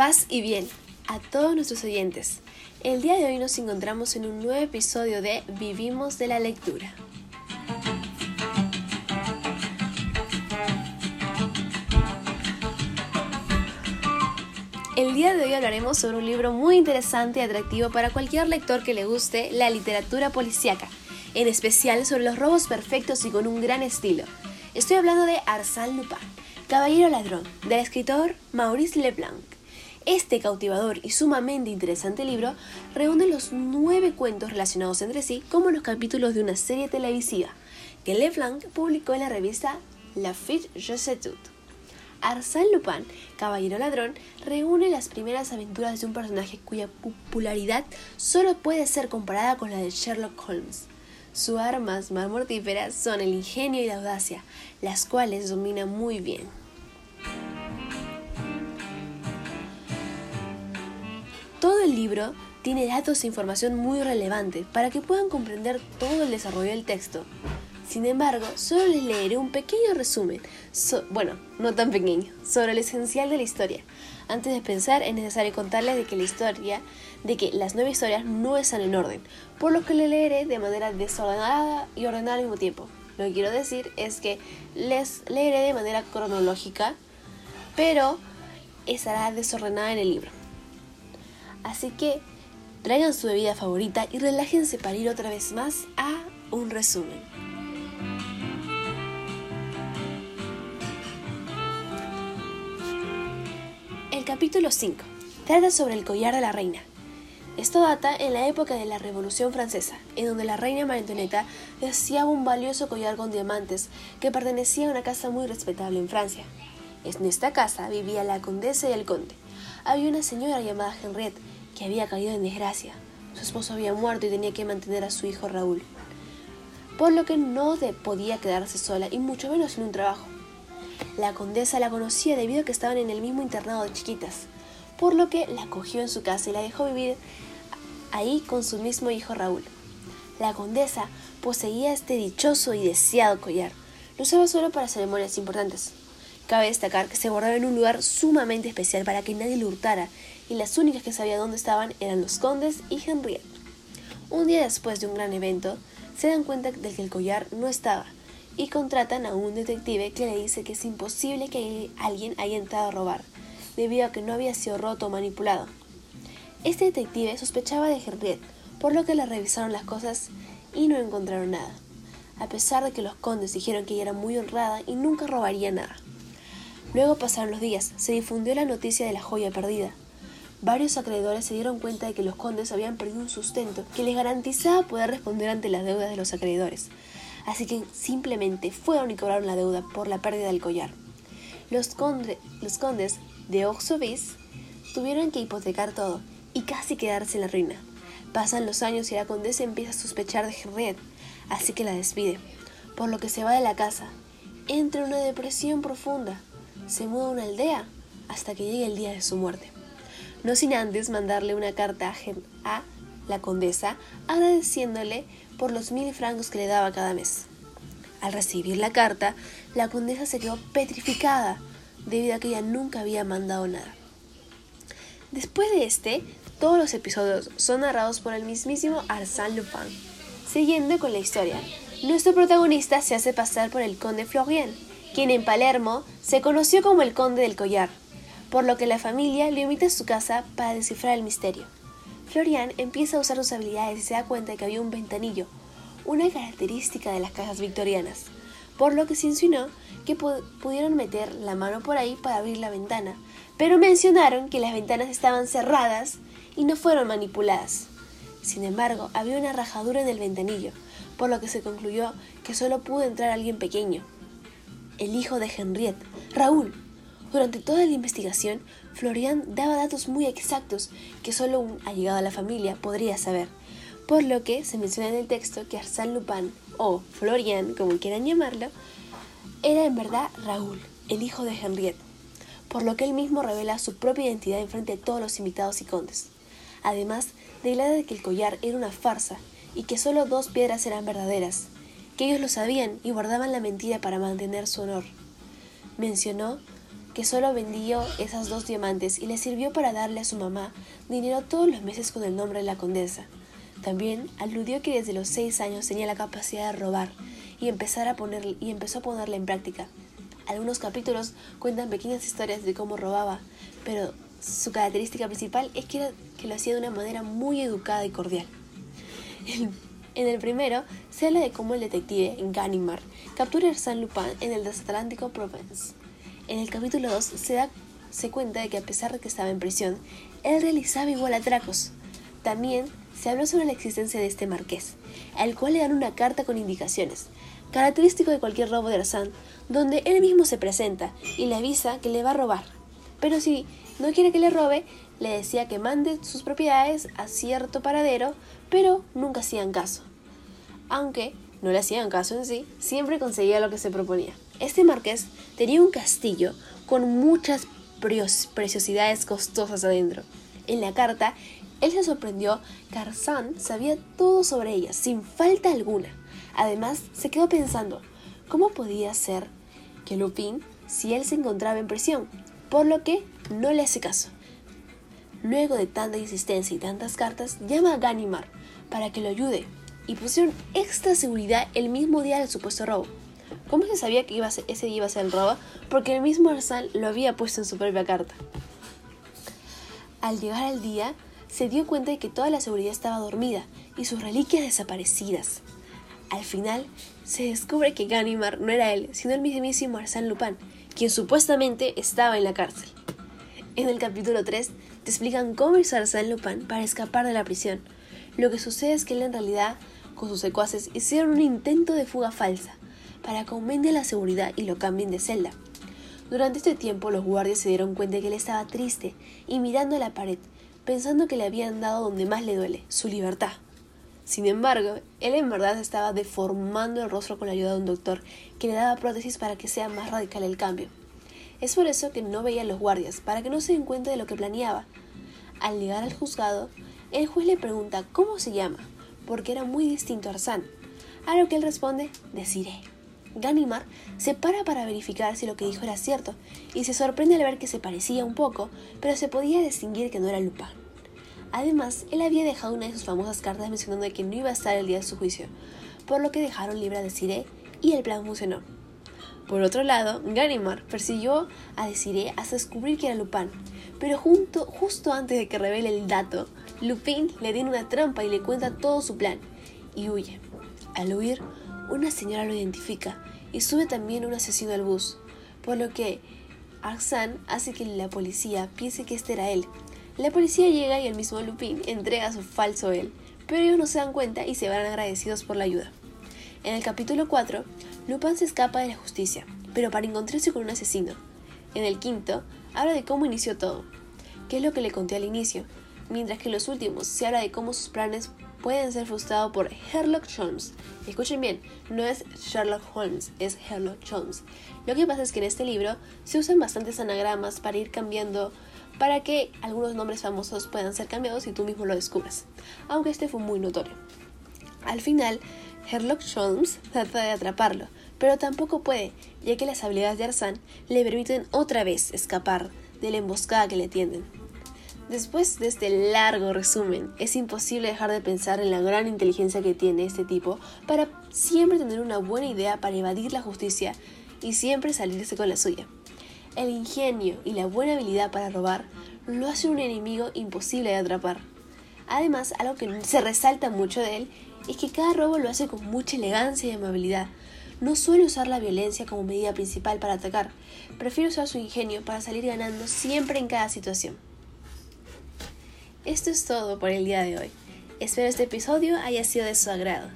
Paz y bien a todos nuestros oyentes. El día de hoy nos encontramos en un nuevo episodio de Vivimos de la Lectura. El día de hoy hablaremos sobre un libro muy interesante y atractivo para cualquier lector que le guste la literatura policíaca, en especial sobre los robos perfectos y con un gran estilo. Estoy hablando de Arsène Lupin, Caballero Ladrón, del escritor Maurice Leblanc. Este cautivador y sumamente interesante libro reúne los nueve cuentos relacionados entre sí como los capítulos de una serie televisiva que Leblanc publicó en la revista La Fit Je sais tout. Arsène Lupin, Caballero Ladrón, reúne las primeras aventuras de un personaje cuya popularidad solo puede ser comparada con la de Sherlock Holmes. Sus armas más mortíferas son el ingenio y la audacia, las cuales domina muy bien. Todo el libro tiene datos e información muy relevante para que puedan comprender todo el desarrollo del texto. Sin embargo, solo les leeré un pequeño resumen, bueno, no tan pequeño, sobre lo esencial de la historia. Antes de pensar, es necesario contarles de que la historia, de que las nueve historias no están en orden, por lo que le leeré de manera desordenada y ordenada al mismo tiempo. Lo que quiero decir es que les leeré de manera cronológica, pero estará desordenada en el libro. Así que traigan su bebida favorita y relájense para ir otra vez más a un resumen. El capítulo 5 trata sobre el collar de la reina. Esto data en la época de la Revolución Francesa, en donde la reina María Antonieta deseaba un valioso collar con diamantes que pertenecía a una casa muy respetable en Francia. En esta casa vivía la condesa y el conde. Había una señora llamada Henriette que había caído en desgracia. Su esposo había muerto y tenía que mantener a su hijo Raúl, por lo que no podía quedarse sola y mucho menos sin un trabajo. La condesa la conocía debido a que estaban en el mismo internado de chiquitas, por lo que la cogió en su casa y la dejó vivir ahí con su mismo hijo Raúl. La condesa poseía este dichoso y deseado collar. Lo usaba solo para ceremonias importantes. Cabe destacar que se guardaba en un lugar sumamente especial para que nadie lo hurtara, y las únicas que sabían dónde estaban eran los condes y Henriette. Un día después de un gran evento, se dan cuenta de que el collar no estaba, y contratan a un detective que le dice que es imposible que alguien haya entrado a robar, debido a que no había sido roto o manipulado. Este detective sospechaba de Henriette, por lo que le revisaron las cosas y no encontraron nada, a pesar de que los condes dijeron que ella era muy honrada y nunca robaría nada. Luego pasaron los días, se difundió la noticia de la joya perdida. Varios acreedores se dieron cuenta de que los condes habían perdido un sustento que les garantizaba poder responder ante las deudas de los acreedores, así que simplemente fueron y cobraron la deuda por la pérdida del collar. Los, condes de Oxovis tuvieron que hipotecar todo y casi quedarse en la ruina. Pasan los años y la condesa empieza a sospechar de Henriette, así que la despide, por lo que se va de la casa. Entra en una depresión profunda se muda a una aldea hasta que llegue el día de su muerte. No sin antes mandarle una carta a la condesa agradeciéndole por los mil francos que le daba cada mes. Al recibir la carta, la condesa se quedó petrificada debido a que ella nunca había mandado nada. Después de este, todos los episodios son narrados por el mismísimo Arsène Lupin. Siguiendo con la historia, nuestro protagonista se hace pasar por el conde Florien, quien en Palermo se conoció como el conde del collar, por lo que la familia lo invita a su casa para descifrar el misterio. Florian empieza a usar sus habilidades y se da cuenta que había un ventanillo, una característica de las casas victorianas, por lo que se insinuó que pudieron meter la mano por ahí para abrir la ventana, pero mencionaron que las ventanas estaban cerradas y no fueron manipuladas. Sin embargo, había una rajadura en el ventanillo, por lo que se concluyó que solo pudo entrar alguien pequeño, el hijo de Henriette, Raúl. Durante toda la investigación, Florian daba datos muy exactos que solo un allegado a la familia podría saber, por lo que se menciona en el texto que Arsène Lupin, o Florian, como quieran llamarlo, era en verdad Raúl, el hijo de Henriette, por lo que él mismo revela su propia identidad en frente de todos los invitados y condes. Además, declara de que el collar era una farsa y que solo dos piedras eran verdaderas, que ellos lo sabían y guardaban la mentira para mantener su honor. Mencionó que solo vendió esas dos diamantes y le sirvió para darle a su mamá dinero todos los meses con el nombre de la condesa. También aludió que desde los seis años tenía la capacidad de robar y, empezar a poner, y empezó a ponerla en práctica. Algunos capítulos cuentan pequeñas historias de cómo robaba, pero su característica principal es que, lo hacía de una manera muy educada y cordial. En el primero se habla de cómo el detective Ganimard captura a San Lupin en el desatlántico Provence. En el capítulo 2 se da se cuenta de que a pesar de que estaba en prisión, él realizaba igual atracos. También se habló sobre la existencia de este marqués, al cual le dan una carta con indicaciones, característico de cualquier robo de Arsán, donde él mismo se presenta y le avisa que le va a robar. Pero si no quiere que le robe, le decía que mande sus propiedades a cierto paradero, pero nunca hacían caso. Aunque no le hacían caso en sí, siempre conseguía lo que se proponía. Este marqués tenía un castillo con muchas preciosidades costosas adentro. En la carta, él se sorprendió que Arsán sabía todo sobre ellas, sin falta alguna. Además, se quedó pensando, ¿cómo podía ser que Lupin, si él se encontraba en prisión? Por lo que no le hace caso. Luego de tanta insistencia y tantas cartas, llama a Ganimard para que lo ayude y pusieron extra seguridad el mismo día del supuesto robo. ¿Cómo se sabía que iba ese día iba a ser el robo? Porque el mismo Arsal lo había puesto en su propia carta. Al llegar al día, se dio cuenta de que toda la seguridad estaba dormida y sus reliquias desaparecidas. Al final, se descubre que Ganimard no era él, sino el mismísimo Arsène Lupin, quien supuestamente estaba en la cárcel. En el capítulo 3 te explican cómo hizo Arsène Lupin para escapar de la prisión. Lo que sucede es que él en realidad, con sus secuaces, hicieron un intento de fuga falsa, para que aumente la seguridad y lo cambien de celda. Durante este tiempo los guardias se dieron cuenta de que él estaba triste y mirando a la pared, pensando que le habían dado donde más le duele, su libertad. Sin embargo, él en verdad estaba deformando el rostro con la ayuda de un doctor que le daba prótesis para que sea más radical el cambio. Es por eso que no veía a los guardias, para que no se den cuenta de lo que planeaba. Al llegar al juzgado, el juez le pregunta cómo se llama, porque era muy distinto a Arsán, a lo que él responde, deciré. Ganimard se para para verificar si lo que dijo era cierto, y se sorprende al ver que se parecía un poco, pero se podía distinguir que no era Lupin. Además, él había dejado una de sus famosas cartas mencionando que no iba a estar el día de su juicio, por lo que dejaron libre a Desiree y el plan funcionó. Por otro lado, Ganimard persiguió a Desiree hasta descubrir que era Lupin, pero justo antes de que revele el dato, Lupin le tiene una trampa y le cuenta todo su plan, y huye. Al huir, una señora lo identifica y sube también un asesino al bus, por lo que Arsène hace que la policía piense que este era él. La policía llega y el mismo Lupin entrega su falso él, pero ellos no se dan cuenta y se van agradecidos por la ayuda. En el capítulo 4, Lupin se escapa de la justicia, pero para encontrarse con un asesino. En el quinto, habla de cómo inició todo, que es lo que le conté al inicio, mientras que en los últimos se habla de cómo sus planes pueden ser frustrados por Sherlock Holmes. Escuchen bien, no es Sherlock Holmes, es Sherlock Holmes. Lo que pasa es que en este libro se usan bastantes anagramas para ir cambiando para que algunos nombres famosos puedan ser cambiados y tú mismo lo descubras, aunque este fue muy notorio. Al final, Sherlock Holmes trata de atraparlo, pero tampoco puede, ya que las habilidades de Arsán le permiten otra vez escapar de la emboscada que le tienden. Después de este largo resumen, es imposible dejar de pensar en la gran inteligencia que tiene este tipo para siempre tener una buena idea para evadir la justicia y siempre salirse con la suya. El ingenio y la buena habilidad para robar lo hace un enemigo imposible de atrapar. Además, algo que se resalta mucho de él es que cada robo lo hace con mucha elegancia y amabilidad. No suele usar la violencia como medida principal para atacar, prefiere usar su ingenio para salir ganando siempre en cada situación. Esto es todo por el día de hoy. Espero este episodio haya sido de su agrado.